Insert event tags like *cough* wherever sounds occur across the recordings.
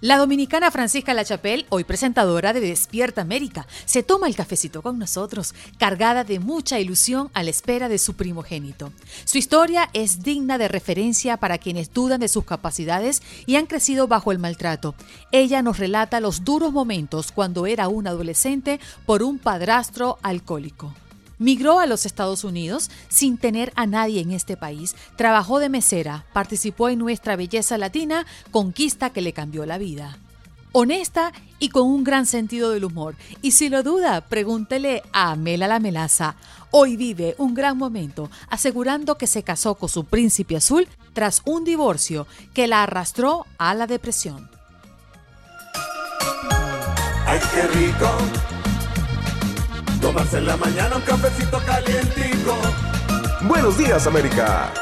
La dominicana Francisca Lachapelle, hoy presentadora de Despierta América, se toma el cafecito con nosotros, cargada de mucha ilusión a la espera de su primogénito. Su historia es digna de referencia para quienes dudan de sus capacidades y han crecido bajo el maltrato. Ella nos relata los duros momentos cuando era un adolescente por un padrastro alcohólico. Migró a los Estados Unidos sin tener a nadie en este país, trabajó de mesera, participó en Nuestra Belleza Latina, conquista que le cambió la vida. Honesta y con un gran sentido del humor. Y si lo duda, pregúntele a Amela la Melaza. Hoy vive un gran momento, asegurando que se casó con su príncipe azul tras un divorcio que la arrastró a la depresión. ¡Ay, qué rico! Tomarse en la mañana un cafecito calientico. Buenos días, América.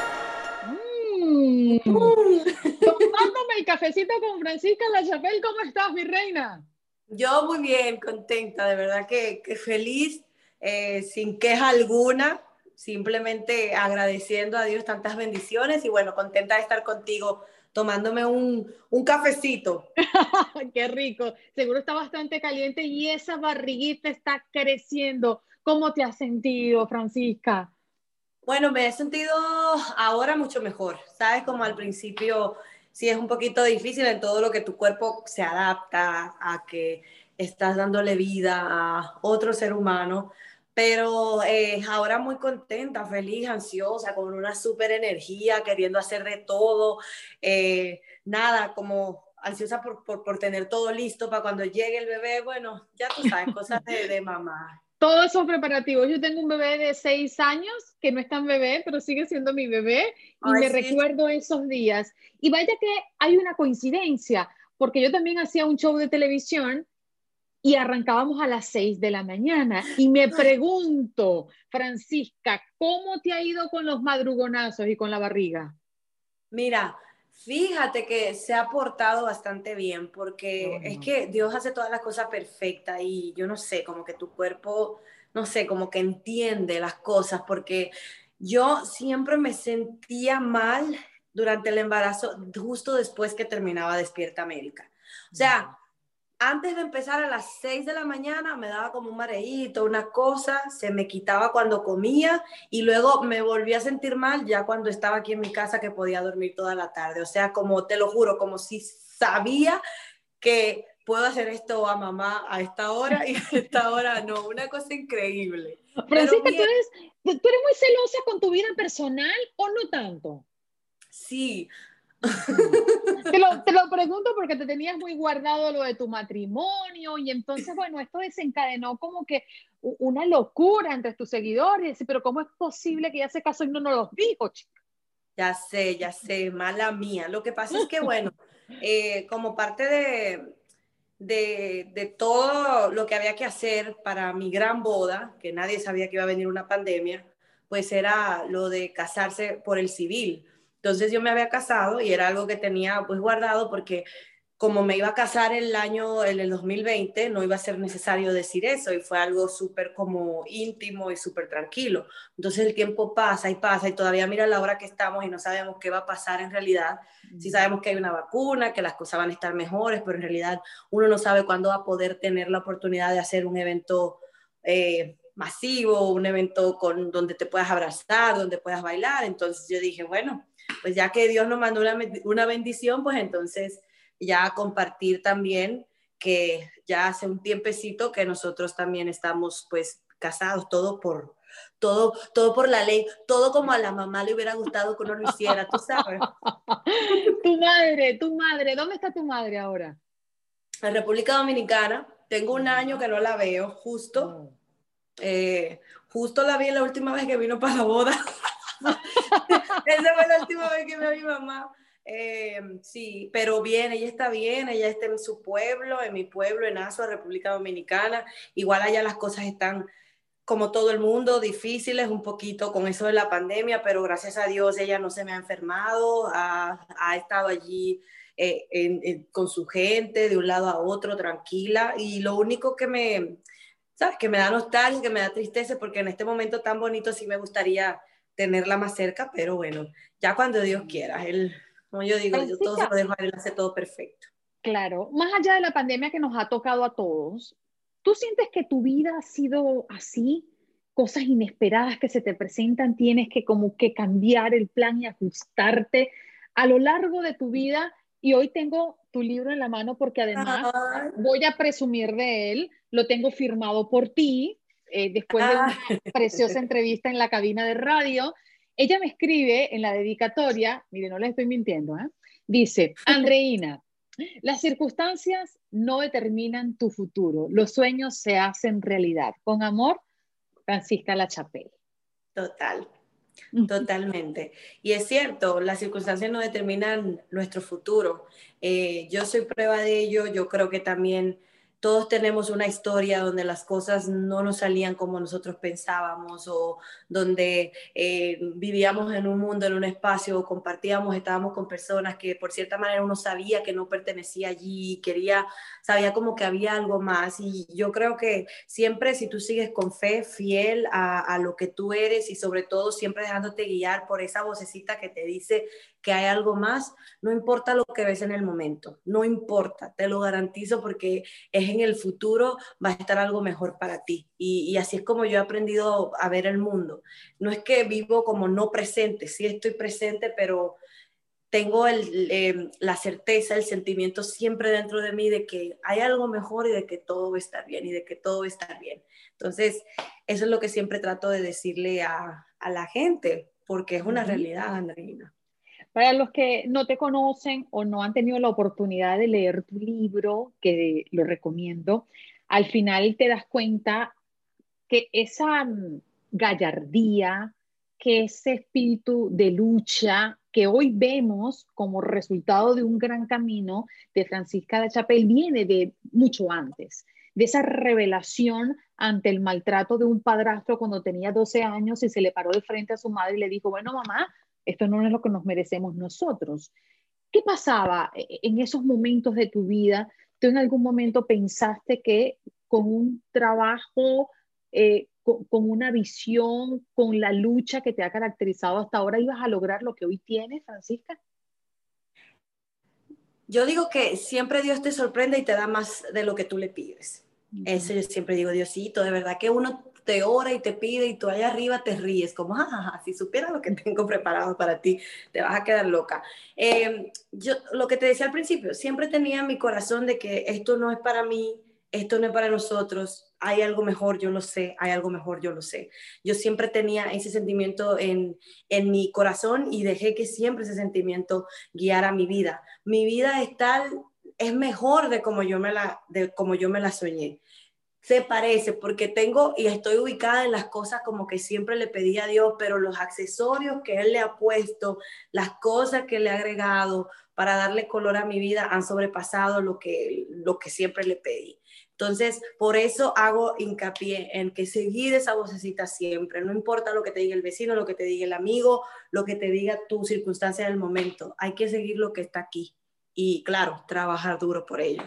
Mm. Tomándome el cafecito con Francisca La Chapelle, ¿cómo estás, mi reina? Yo muy bien, contenta, de verdad que, que feliz, eh, sin queja alguna, simplemente agradeciendo a Dios tantas bendiciones y bueno, contenta de estar contigo tomándome un, un cafecito. *laughs* Qué rico. Seguro está bastante caliente y esa barriguita está creciendo. ¿Cómo te has sentido, Francisca? Bueno, me he sentido ahora mucho mejor. Sabes, como al principio sí es un poquito difícil en todo lo que tu cuerpo se adapta a que estás dándole vida a otro ser humano pero eh, ahora muy contenta, feliz, ansiosa, con una súper energía, queriendo hacer de todo, eh, nada, como ansiosa por, por, por, tener todo listo para cuando llegue el bebé, bueno, ya tú sabes, cosas de, de mamá. *laughs* Todos esos preparativos. Yo tengo un bebé de seis años, que no es tan bebé, pero sigue siendo mi bebé, y Ay, me sí. recuerdo esos días. Y vaya que hay una coincidencia, porque yo también hacía un show de televisión y arrancábamos a las 6 de la mañana. Y me pregunto, Francisca, ¿cómo te ha ido con los madrugonazos y con la barriga? Mira, fíjate que se ha portado bastante bien porque no, es que Dios hace todas las cosas perfectas y yo no sé, como que tu cuerpo, no sé, como que entiende las cosas porque yo siempre me sentía mal durante el embarazo justo después que terminaba Despierta América. O sea, antes de empezar a las 6 de la mañana me daba como un mareíto, una cosa, se me quitaba cuando comía y luego me volví a sentir mal ya cuando estaba aquí en mi casa que podía dormir toda la tarde. O sea, como te lo juro, como si sabía que puedo hacer esto a mamá a esta hora y a esta hora no, una cosa increíble. Francisca, ¿tú eres, ¿tú eres muy celosa con tu vida personal o no tanto? Sí, te, lo, te, lo, pregunto porque te tenías muy guardado lo de tu matrimonio y entonces, bueno, esto desencadenó como que una locura entre tus seguidores, pero ¿cómo es posible que ya se casó y no nos los dijo, chica? Ya sé, ya sé, mala mía. Lo que pasa es que, *laughs* bueno, eh, como parte de, de, de, todo lo que había que hacer para mi gran boda, que nadie sabía que iba a venir una pandemia, pues era lo de casarse por el civil. Entonces yo me había casado y era algo que tenía pues guardado porque como me iba a casar el año, en el 2020, no iba a ser necesario decir eso y fue algo súper como íntimo y súper tranquilo. Entonces el tiempo pasa y pasa y todavía mira la hora que estamos y no sabemos qué va a pasar en realidad. Mm. Sí sabemos que hay una vacuna, que las cosas van a estar mejores, pero en realidad uno no sabe cuándo va a poder tener la oportunidad de hacer un evento eh, masivo, un evento con, donde te puedas abrazar, donde puedas bailar. Entonces yo dije, bueno, pues ya que Dios nos mandó una, una bendición, pues entonces ya compartir también que ya hace un tiempecito que nosotros también estamos pues casados, todo por, todo, todo por la ley, todo como a la mamá le hubiera gustado que uno lo hiciera, tú sabes. *laughs* tu madre, tu madre, ¿dónde está tu madre ahora? En República Dominicana, tengo un año que no la veo, justo, oh. Eh, justo la vi la última vez que vino para la boda. *laughs* Esa fue la última vez que vi a mi mamá. Eh, sí, pero bien, ella está bien, ella está en su pueblo, en mi pueblo, en Azua, República Dominicana. Igual allá las cosas están como todo el mundo, difíciles un poquito con eso de la pandemia, pero gracias a Dios ella no se me ha enfermado, ha, estado allí eh, con su gente, de un lado a otro, tranquila. Y lo único que me, ¿sabes? Que me da nostalgia, que me da tristeza, porque en este momento tan bonito sí me gustaría tenerla más cerca, pero bueno, ya cuando Dios quiera, él, como yo digo, yo todo se lo dejo a él, hace todo perfecto. Claro, más allá de la pandemia que nos ha tocado a todos, ¿tú sientes que tu vida ha sido así? Cosas inesperadas que se te presentan, tienes que como que cambiar el plan y ajustarte a lo largo de tu vida y hoy tengo tu libro en la mano porque además voy a presumir de él, lo tengo firmado por ti, eh, después de una *laughs* preciosa entrevista en la cabina de radio. Ella me escribe en la dedicatoria, mire, no le estoy mintiendo, ¿eh? dice, *laughs* Andreina, las circunstancias no determinan tu futuro, los sueños se hacen realidad. Con amor, Francisca La Chapelle. Total. Totalmente. Y es cierto, las circunstancias no determinan nuestro futuro. Eh, yo soy prueba de ello, yo creo que también todos tenemos una historia donde las cosas no nos salían como nosotros pensábamos o donde eh, vivíamos en un mundo, en un espacio, compartíamos, estábamos con personas que por cierta manera uno sabía que no pertenecía allí, quería, sabía como que había algo más. Y yo creo que siempre si tú sigues con fe, fiel a lo que tú eres y sobre todo siempre dejándote guiar por esa vocecita que te dice que hay algo más, no importa lo que ves en el momento, no importa, te lo garantizo porque es en el futuro va a estar algo mejor para ti. Y, así es como yo he aprendido a ver el mundo. No es que vivo como no presente, sí estoy presente, pero tengo em, la certeza, el sentimiento siempre dentro de mí de que hay algo mejor y de que todo va a estar bien y de que todo va a estar bien. Entonces, eso es lo que siempre trato de decirle a, a la gente, porque es una realidad, Andreina. Para los que no te conocen o no han tenido la oportunidad de leer tu libro, que lo recomiendo, al final te das cuenta que esa mm, gallardía, que ese espíritu de lucha que hoy vemos como resultado de un gran camino de Francisca de Chapel viene de mucho antes, de esa revelación ante el maltrato de un padrastro cuando tenía 12 años y se le paró de frente a su madre y le dijo, bueno, mamá, esto no es lo que nos merecemos nosotros. ¿Qué pasaba en esos momentos de tu vida? ¿Tú en algún momento pensaste que con un trabajo, eh, con, una visión, con la lucha que te ha caracterizado hasta ahora, ibas a lograr lo que hoy tienes, Francisca? Yo digo que siempre Dios te sorprende y te da más de lo que tú le pides. Eso yo siempre digo, Diosito, de verdad que uno te ora y te pide y tú allá arriba te ríes, como, ah, si supieras lo que *laughs* tengo preparado para ti, te vas a quedar loca. Em, yo, lo que te decía al principio, siempre tenía en mi corazón de que esto no es para mí, esto no es para nosotros, hay algo mejor, yo lo sé, hay algo mejor, yo lo sé. Yo siempre tenía ese sentimiento en, en mi corazón y dejé que siempre ese sentimiento guiara mi vida. Mi vida es tal, es mejor de como yo me la, de como yo me la soñé se parece porque tengo y estoy ubicada en las cosas como que siempre le pedí a Dios, pero los accesorios que Él le ha puesto, las cosas que le ha agregado para darle color a mi vida han sobrepasado lo que, lo que siempre le pedí. Entonces, por eso hago hincapié en que seguir esa vocecita siempre, no importa lo que te diga el vecino, lo que te diga el amigo, lo que te diga tu circunstancia del momento, hay que seguir lo que está aquí y, claro, trabajar duro por ello.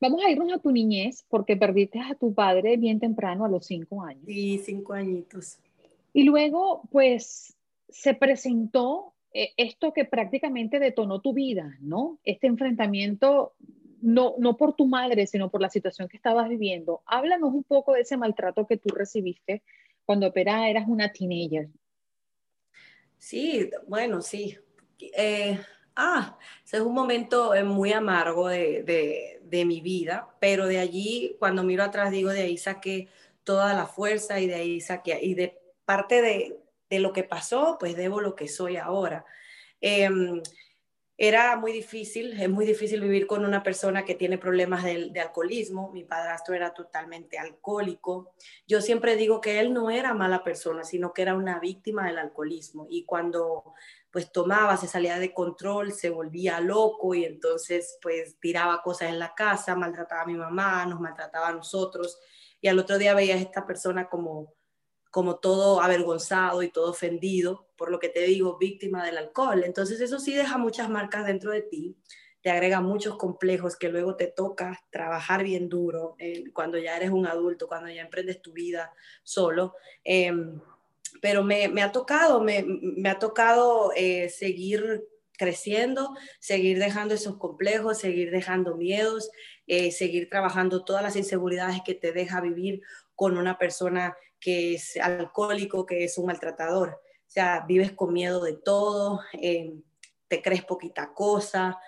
Vamos a irnos a tu niñez porque perdiste a tu padre bien temprano, a los cinco años. Sí, cinco añitos. Y luego, pues, se presentó eh, esto que prácticamente detonó tu vida, ¿no? Este enfrentamiento, no, no por tu madre, sino por la situación que estabas viviendo. Háblanos un poco de ese maltrato que tú recibiste cuando eras una teenager. Sí, bueno, sí. Eh, ah, ese es un momento eh, muy amargo de, de mi vida, pero de allí, cuando miro atrás, digo, de ahí saqué toda la fuerza y de ahí saqué, y de parte de, de lo que pasó, pues debo lo que soy ahora. Em, era muy difícil, es muy difícil vivir con una persona que tiene problemas de, de, alcoholismo. Mi padrastro era totalmente alcohólico. Yo siempre digo que él no era mala persona, sino que era una víctima del alcoholismo. Y cuando pues tomaba, se salía de control, se volvía loco y entonces pues tiraba cosas en la casa, maltrataba a mi mamá, nos maltrataba a nosotros y al otro día veías a esta persona como como todo avergonzado y todo ofendido, por lo que te digo, víctima del alcohol. Entonces eso sí deja muchas marcas dentro de ti, te agrega muchos complejos que luego te toca trabajar bien duro eh, cuando ya eres un adulto, cuando ya emprendes tu vida solo. Em, pero me, ha tocado, me, ha tocado eh, seguir creciendo, seguir dejando esos complejos, seguir dejando miedos, eh, seguir trabajando todas las inseguridades que te deja vivir con una persona que es alcohólico, que es un maltratador. O sea, vives con miedo de todo, eh, te crees poquita cosa,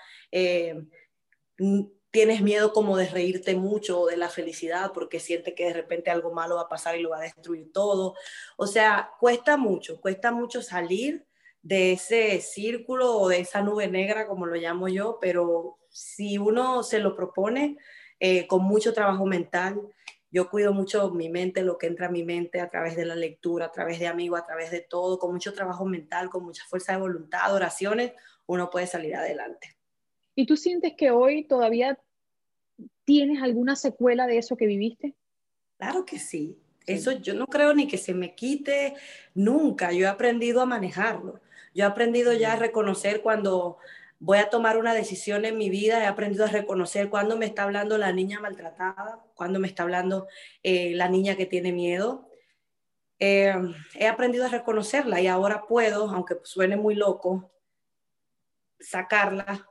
tienes miedo como de reírte mucho de la felicidad porque sientes que de repente algo malo va a pasar y lo va a destruir todo. O sea, cuesta mucho, cuesta mucho salir de ese círculo o de esa nube negra, como lo llamo yo, pero si uno se lo propone eh, con mucho trabajo mental, yo cuido mucho mi mente, lo que entra a mi mente a través de la lectura, a través de amigos, a través de todo, con mucho trabajo mental, con mucha fuerza de voluntad, oraciones, uno puede salir adelante. ¿Y tú sientes que hoy todavía tienes alguna secuela de eso que viviste? Claro que sí. Eso yo no creo ni que se me quite nunca. Yo he aprendido a manejarlo. Yo he aprendido ya a reconocer cuando voy a tomar una decisión en mi vida, he aprendido a reconocer cuando me está hablando la niña maltratada, cuando me está hablando eh, la niña que tiene miedo. Eh, he aprendido a reconocerla y ahora puedo, aunque suene muy loco, sacarla,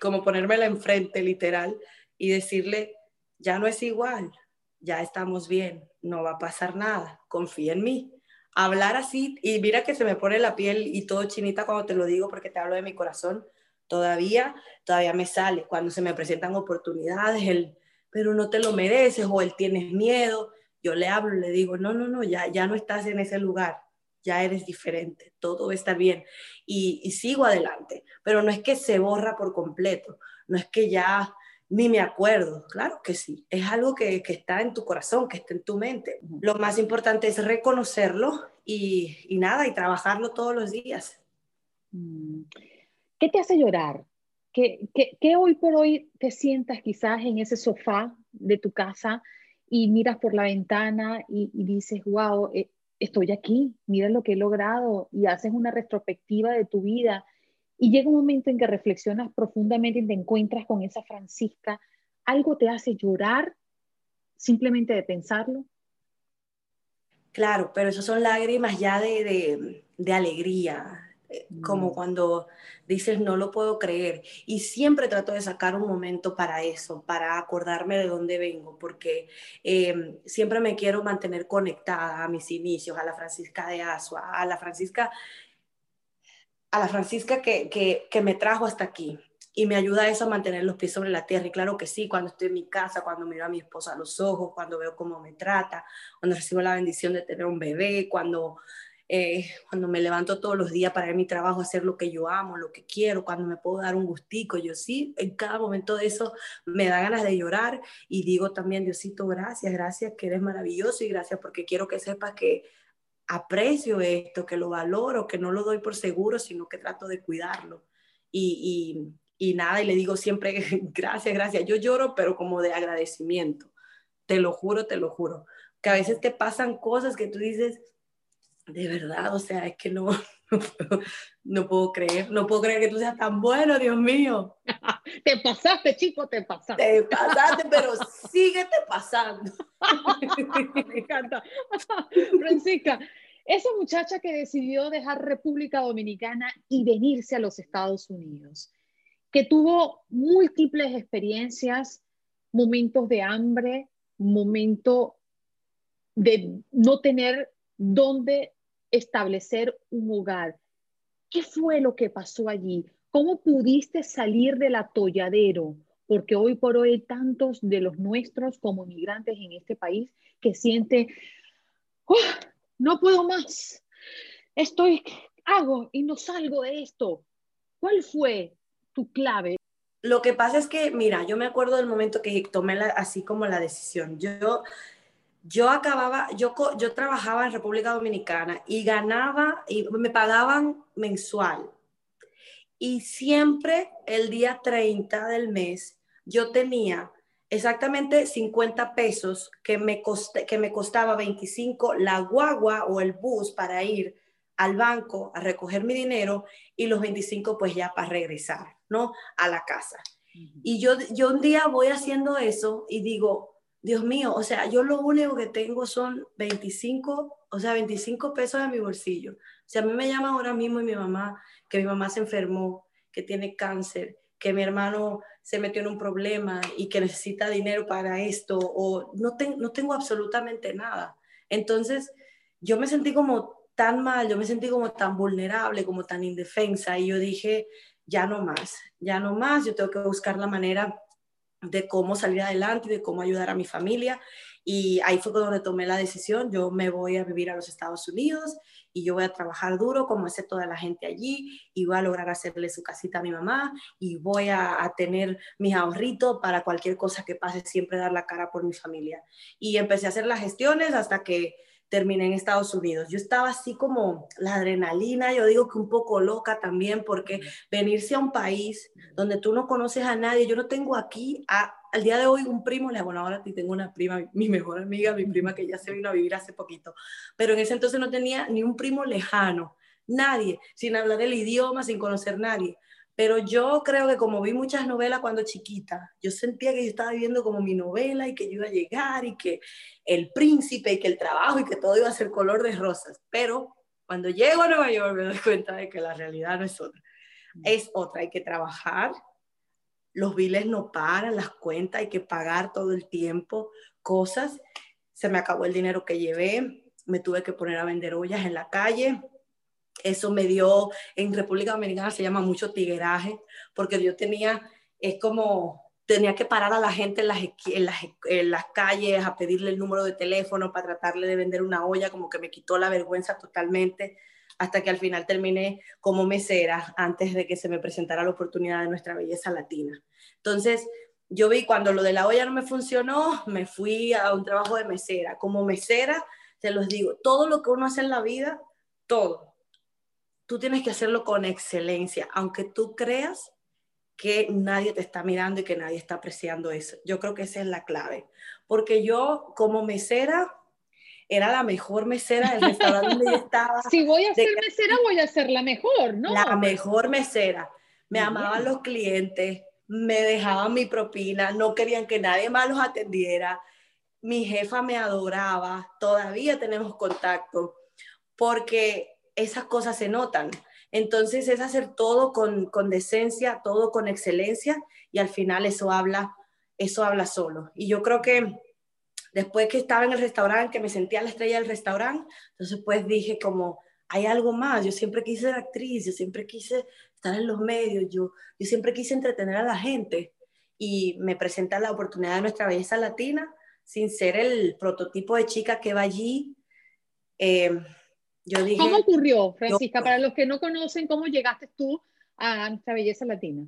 como ponérmela enfrente literal y decirle, ya no es igual, ya estamos bien, no va a pasar nada, confía en mí. Hablar así, y mira que se me pone la piel y todo chinita cuando te lo digo porque te hablo de mi corazón, todavía, todavía me sale cuando se me presentan oportunidades, el, pero no te lo mereces o él tienes miedo. Yo le hablo, le digo, no, no, no, ya, ya no estás en ese lugar, ya eres diferente, todo estar bien. Y, y sigo adelante, pero no es que se borra por completo, no es que ya ni me acuerdo, claro que sí, es algo que, que, está en tu corazón, que está en tu mente. Lo más importante es reconocerlo y, y nada, y trabajarlo todos los días. Mm. ¿Qué te hace llorar? ¿Qué, qué, hoy por hoy te sientas quizás en ese sofá de tu casa y miras por la ventana y, dices, wow, estoy aquí, mira lo que he logrado y haces una retrospectiva de tu vida y llega un momento en que reflexionas profundamente y te encuentras con esa Francisca, algo te hace llorar simplemente de pensarlo? Claro, pero eso son lágrimas ya de, de alegría, como mm. cuando dices no lo puedo creer. Y siempre trato de sacar un momento para eso, para acordarme de dónde vengo, porque em, siempre me quiero mantener conectada a mis inicios, a la Francisca de Asua, a la Francisca, a la Francisca que, que, que me trajo hasta aquí. Y me ayuda eso a mantener los pies sobre la tierra. Y claro que sí, cuando estoy en mi casa, cuando miro a mi esposa a los ojos, cuando veo cómo me trata, cuando recibo la bendición de tener un bebé, cuando eh, cuando me levanto todos los días para ir a mi trabajo, hacer lo que yo amo, lo que quiero, cuando me puedo dar un gustico, yo sí, en cada momento de eso me da ganas de llorar y digo también, Diosito, gracias, gracias que eres maravilloso y gracias porque quiero que sepas que aprecio esto, que lo valoro, que no lo doy por seguro, sino que trato de cuidarlo. Y, y, y nada, y le digo siempre, *laughs* gracias, gracias. Yo lloro, pero como de agradecimiento. Te lo juro, te lo juro. Que a veces te pasan cosas que tú dices, de verdad, o sea, es que no, *laughs* no puedo, creer, no puedo creer que tú seas tan bueno, Dios mío. *laughs* te pasaste, chico, te pasaste. Te pasaste, pero síguete pasando. *laughs* Me encanta. Francisca, esa muchacha que decidió dejar República Dominicana y venirse a los Estados Unidos, que tuvo múltiples experiencias, momentos de hambre, momento de no tener dónde establecer un hogar. ¿Qué fue lo que pasó allí? ¿Cómo pudiste salir del atolladero? Porque hoy por hoy tantos de los nuestros como migrantes en este país que sienten, no puedo más, estoy, hago y no salgo de esto. ¿Cuál fue tu clave? Lo que pasa es que, mira, yo me acuerdo del momento que tomé así como la decisión. Yo yo acababa, yo, yo trabajaba en República Dominicana y ganaba, y me pagaban mensual y siempre el día 30 del mes yo tenía exactamente 50 pesos que me, que me costaba 25 la guagua o el bus para ir al banco a recoger mi dinero y los 25 pues ya para regresar, ¿no? A la casa. Y yo, yo un día voy haciendo eso y digo, Dios mío, o sea, yo lo único que tengo son 25, o sea, 25 pesos en mi bolsillo. O sea, a mí me llama ahora mismo y mi mamá, que mi mamá se enfermó, que tiene cáncer, que mi hermano se metió en un problema y que necesita dinero para esto, o no, no tengo absolutamente nada. Entonces, yo me sentí como tan mal, yo me sentí como tan vulnerable, como tan indefensa, y yo dije, ya no más, ya no más, yo tengo que buscar la manera de cómo salir adelante de cómo ayudar a mi familia. Y ahí fue cuando tomé la decisión, yo me voy a vivir a los Estados Unidos y yo voy a trabajar duro como hace toda la gente allí y voy a lograr hacerle su casita a mi mamá y voy a, a tener mis ahorritos para cualquier cosa que pase, siempre dar la cara por mi familia. Y empecé a hacer las gestiones hasta que terminé en Estados Unidos. Yo estaba así como la adrenalina, yo digo que un poco loca también, porque venirse a un país donde tú no conoces a nadie, yo no tengo aquí al día de hoy un primo, le bueno, ahora tengo una prima, mi mejor amiga, mi prima que ya se vino a vivir hace poquito, pero en ese entonces no tenía ni un primo lejano, nadie, sin hablar el idioma, sin conocer a nadie. Pero yo creo que como vi muchas novelas cuando chiquita, yo sentía que yo estaba viviendo como mi novela y que yo iba a llegar y que el príncipe y que el trabajo y que todo iba a ser color de rosas. Pero cuando llego a Nueva York me doy cuenta de que la realidad no es otra. Mm. Es otra, hay que trabajar, los biles no paran, las cuentas, hay que pagar todo el tiempo cosas. Se me acabó el dinero que llevé, me tuve que poner a vender ollas en la calle, eso me dio, en República Dominicana se llama mucho tigueraje, porque yo tenía, es como, tenía que parar a la gente en las, en las, en las calles a pedirle el número de teléfono para tratarle de vender una olla, como que me quitó la vergüenza totalmente, hasta que al final terminé como mesera antes de que se me presentara la oportunidad de nuestra belleza latina. Entonces, yo vi cuando lo de la olla no me funcionó, me fui a un trabajo de mesera. Como mesera, te los digo, todo lo que uno hace en la vida, todo, tú tienes que hacerlo con excelencia, aunque tú creas que nadie te está mirando y que nadie está apreciando eso. Yo creo que esa es la clave, porque yo como mesera era la mejor mesera del restaurante donde yo estaba. *laughs* Si voy a ser mesera, voy a ser la mejor, ¿no? La mejor mesera. Me amaban los clientes, me dejaban mi propina, no querían que nadie más los atendiera. Mi jefa me adoraba, todavía tenemos contacto, porque esas cosas se notan. Entonces es hacer todo con, con decencia, todo con excelencia y al final eso habla, eso habla solo. Y yo creo que después que estaba en el restaurante, que me sentía la estrella del restaurante, entonces pues dije como, hay algo más, yo siempre quise ser actriz, yo siempre quise estar en los medios, yo, yo siempre quise entretener a la gente y me presenta la oportunidad de nuestra belleza latina sin ser el prototipo de chica que va allí. Eh, ¿Cómo ocurrió, Francisca? Para los que no conocen, ¿cómo llegaste tú a nuestra belleza latina?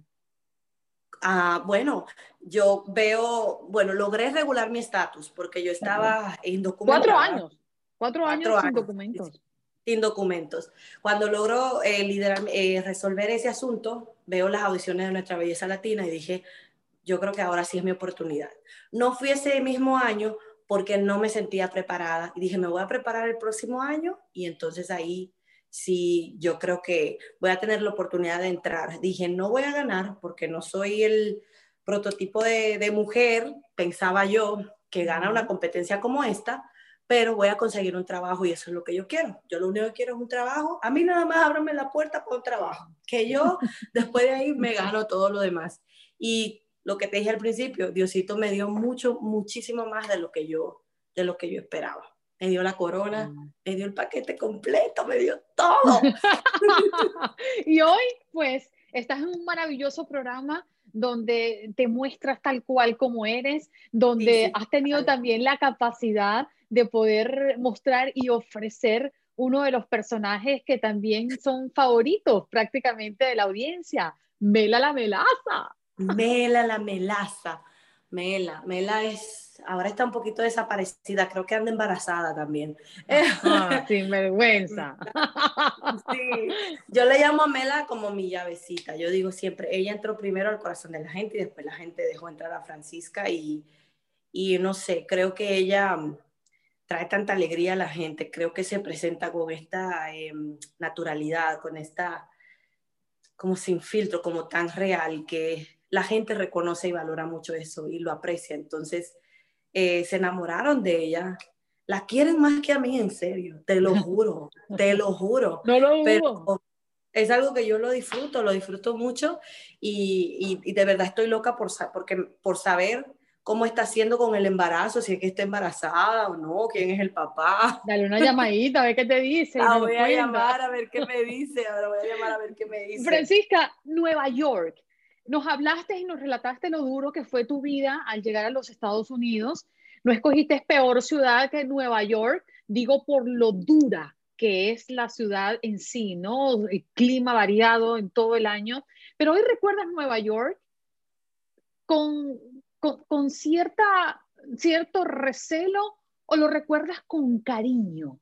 Ah, bueno, yo veo, bueno, logré regular mi estatus porque yo estaba indocumentada. Cuatro años, cuatro, años, sin documentos. Sin documentos. Cuando logro eh, liderar, eh, resolver ese asunto, veo las audiciones de nuestra belleza latina y dije, yo creo que ahora sí es mi oportunidad. No fui ese mismo año, porque no me sentía preparada. Y dije, me voy a preparar el próximo año y entonces ahí sí, yo creo que voy a tener la oportunidad de entrar. Dije, no voy a ganar porque no soy el prototipo de, de mujer, pensaba yo, que gana una competencia como esta, pero voy a conseguir un trabajo y eso es lo que yo quiero. Yo lo único que quiero es un trabajo. A mí nada más ábrame la puerta para un trabajo, que yo *laughs* después de ahí me gano todo lo demás. Y lo que te dije al principio, Diosito me dio mucho, muchísimo más de lo que yo, de lo que yo esperaba. Me dio la corona, mm. me dio el paquete completo, me dio todo. *laughs* y hoy, pues, estás en un maravilloso programa donde te muestras tal cual como eres, donde has tenido también la capacidad de poder mostrar y ofrecer uno de los personajes que también son favoritos prácticamente de la audiencia, Mela la Melaza. Mela la melaza. Mela, Mela es, ahora está un poquito desaparecida, creo que anda embarazada también. Ah, *laughs* sin vergüenza. Sí, yo le llamo a Mela como mi llavecita, yo digo siempre, ella entró primero al corazón de la gente y después la gente dejó entrar a Francisca y, y no sé, creo que ella trae tanta alegría a la gente, creo que se presenta con esta em, naturalidad, con esta, como sin filtro, como tan real, que la gente reconoce y valora mucho eso y lo aprecia. Entonces, eh, se enamoraron de ella, la quieren más que a mí, en serio, te lo *laughs* juro, te lo juro. No lo Pero es algo que yo lo disfruto, lo disfruto mucho y, y, de verdad estoy loca por, porque, por saber cómo está haciendo con el embarazo, si es que está embarazada o no, quién es el papá. Dale una llamadita, a ver qué te dice. La voy a llamar a ver qué me dice, ahora voy a llamar a ver qué me dice. Francisca, Nueva York. Nos hablaste y nos relataste lo duro que fue tu vida al llegar a los Estados Unidos. No escogiste peor ciudad que Nueva York, digo por lo dura que es la ciudad en sí, ¿no? El clima variado en todo el año. Pero hoy recuerdas Nueva York con con, cierta, cierto recelo o lo recuerdas con cariño?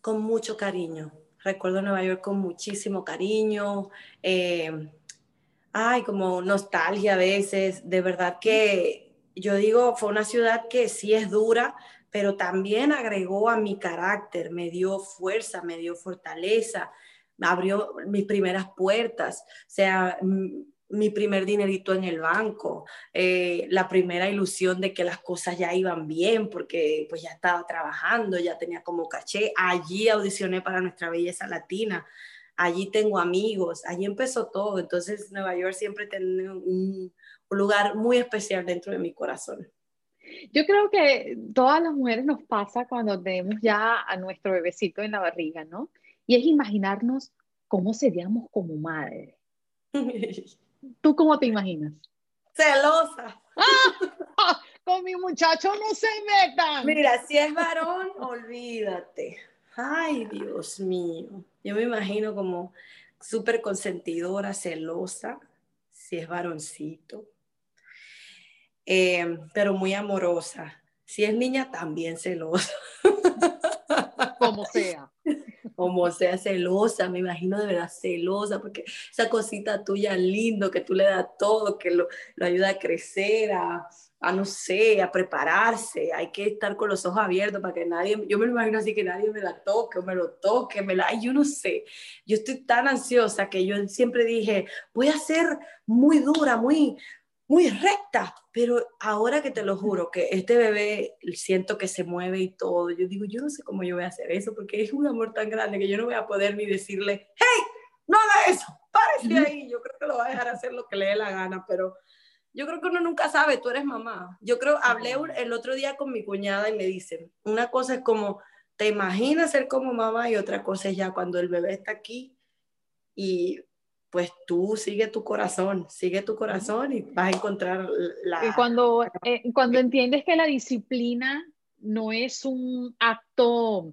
Con mucho cariño. Recuerdo Nueva York con muchísimo cariño. Eh, ay, como nostalgia a veces. De verdad que yo digo, fue una ciudad que sí es dura, pero también agregó a mi carácter, me dio fuerza, me dio fortaleza, me abrió mis primeras puertas. O sea, mi primer dinerito en el banco, eh, la primera ilusión de que las cosas ya iban bien porque pues ya estaba trabajando, ya tenía como caché. Allí audicioné para Nuestra Belleza Latina, allí tengo amigos, allí empezó todo. Entonces Nueva York siempre tiene un, un lugar muy especial dentro de mi corazón. Yo creo que todas las mujeres nos pasa cuando tenemos ya a nuestro bebecito en la barriga, ¿no? Y es imaginarnos cómo seríamos como madre. *laughs* ¿Tú cómo te imaginas? Celosa. *laughs* Con mi muchacho no se metan. Mira, si es varón, olvídate. Ay, Dios mío. Yo me imagino como súper consentidora, celosa, si es varoncito. Eh, pero muy amorosa. Si es niña, también celosa. Como sea *laughs* como sea celosa, me imagino de verdad celosa, porque esa cosita tuya lindo que tú le das todo, que lo, lo ayuda a crecer, a, a, no sé, a prepararse, hay que estar con los ojos abiertos para que nadie, yo me lo imagino así que nadie me la toque o me lo toque, me la, yo no sé, yo estoy tan ansiosa que yo siempre dije, voy a ser muy dura, muy, muy recta, pero ahora que te lo juro, que este bebé siento que se mueve y todo, yo digo, yo no sé cómo yo voy a hacer eso, porque es un amor tan grande que yo no voy a poder ni decirle, hey, no haga eso, párese ahí, yo creo que lo va a dejar hacer lo que le dé la gana, pero yo creo que uno nunca sabe, tú eres mamá. Yo creo, hablé el otro día con mi cuñada y me dicen, una cosa es como, te imaginas ser como mamá y otra cosa es ya cuando el bebé está aquí y pues tú sigue tu corazón, sigue tu corazón y vas a encontrar la... Y cuando, eh, cuando entiendes que la disciplina no es un acto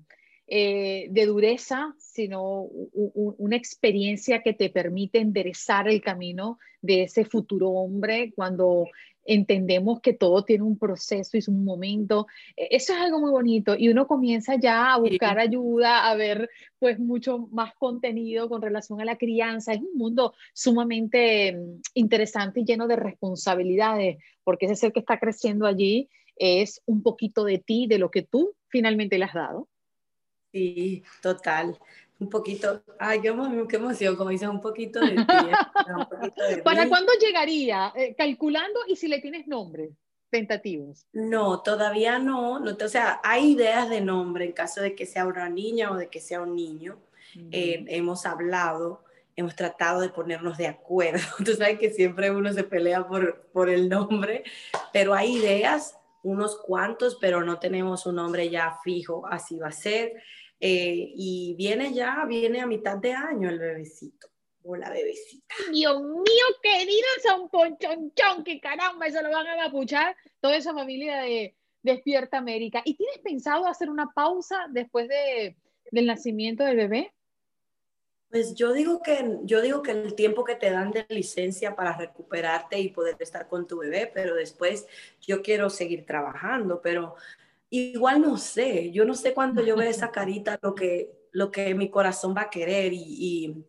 eh, de dureza, sino una experiencia que te permite enderezar el camino de ese futuro hombre, cuando entendemos que todo tiene un proceso y un momento. E, eso es algo muy bonito y uno comienza ya a buscar ayuda, a ver pues mucho más contenido con relación a la crianza. Es un mundo sumamente mm, interesante y lleno de responsabilidades, porque ese ser que está creciendo allí es un poquito de ti, de lo que tú finalmente le has dado. Sí, total un poquito, ay, qué, emoción, como dices, un poquito de. ¿eh? *laughs* ¿Para cuándo llegaría? Eh, calculando y si le tienes nombre tentativos. No, todavía no, no, o sea, hay ideas de nombre en caso de que sea una niña o de que sea un niño. Eh, hemos hablado, hemos tratado de ponernos de acuerdo. *laughs* Tú sabes que siempre uno se pelea por, por el nombre, pero hay ideas, unos cuantos, pero no tenemos un nombre ya fijo, así va a ser. Eh, y viene ya, viene a mitad de año el bebecito. Hola, bebecita. Dios mío, querido Son Ponchonchón, que caramba, eso lo van a mapuchar toda esa familia de Despierta América. ¿Y tienes pensado hacer una pausa después de, del nacimiento del bebé? Pues yo digo que yo digo que el tiempo que te dan de licencia para recuperarte y poder estar con tu bebé, pero después yo quiero seguir trabajando, pero igual no sé, yo no sé cuando yo veo esa *laughs* carita lo que lo que mi corazón va a querer y,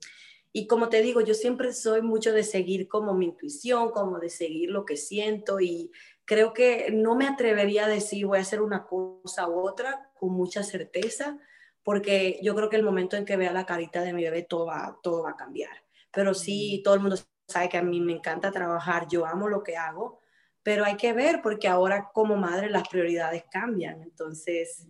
y, como te digo, yo siempre soy mucho de seguir como mi intuición, como de seguir lo que siento y creo que no me atrevería a decir voy a hacer una cosa u otra con mucha certeza porque yo creo que el momento en que vea la carita de mi bebé todo va, todo va a cambiar. Pero sí, todo el mundo sabe que a mí me encanta trabajar, yo amo lo que hago, pero hay que ver porque ahora como madre las prioridades cambian, entonces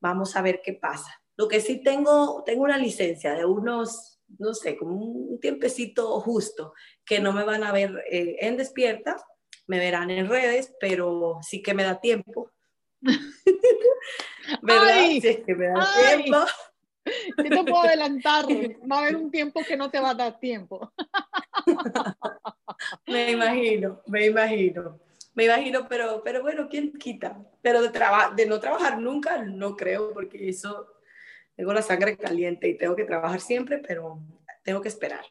vamos a ver qué pasa. Lo que sí tengo, tengo una licencia de unos, no sé, como un tiempecito justo, que no me van a ver eh, en despierta, me verán en redes, pero sí que me da tiempo. *laughs* ¿Verdad? Ay, es que me da tiempo. Yo te puedo adelantar, *laughs* va a haber un tiempo que no te va a dar tiempo. *laughs* me imagino, me imagino, me imagino, pero, pero bueno, ¿quién quita? Pero de, de no trabajar nunca, no creo, porque eso, tengo la sangre caliente y tengo que trabajar siempre, pero tengo que esperar.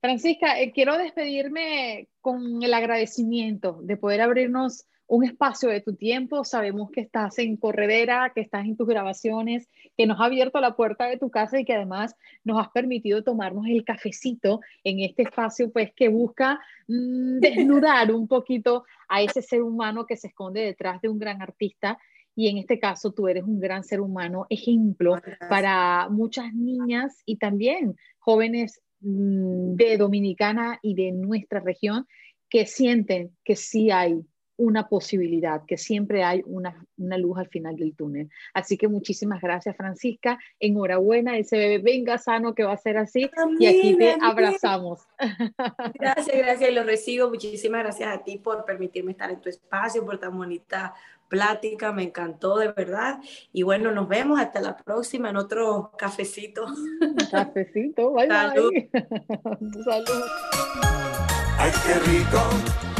Francisca, eh, quiero despedirme con el agradecimiento de poder abrirnos un espacio de tu tiempo. Sabemos que estás en corredera, que estás en tus grabaciones, que nos ha abierto la puerta de tu casa y que además nos has permitido tomarnos el cafecito en este espacio, pues que busca mm, desnudar un poquito a ese ser humano que se esconde detrás de un gran artista. Y en este caso tú eres un gran ser humano, ejemplo para muchas niñas y también jóvenes mm, de Dominicana y de nuestra región que sienten que sí hay una posibilidad, que siempre hay una, una, luz al final del túnel. Así que muchísimas gracias, Francisca. Enhorabuena, ese bebé venga sano que va a ser así. y aquí te abrazamos. *laughs* Gracias, gracias, y lo recibo. Muchísimas gracias a ti por permitirme estar en tu espacio, por tan bonita plática, me encantó de verdad. Y bueno, nos vemos hasta la próxima en otro cafecito. Cafecito, bye Salud. *laughs* Salud. Ay, qué rico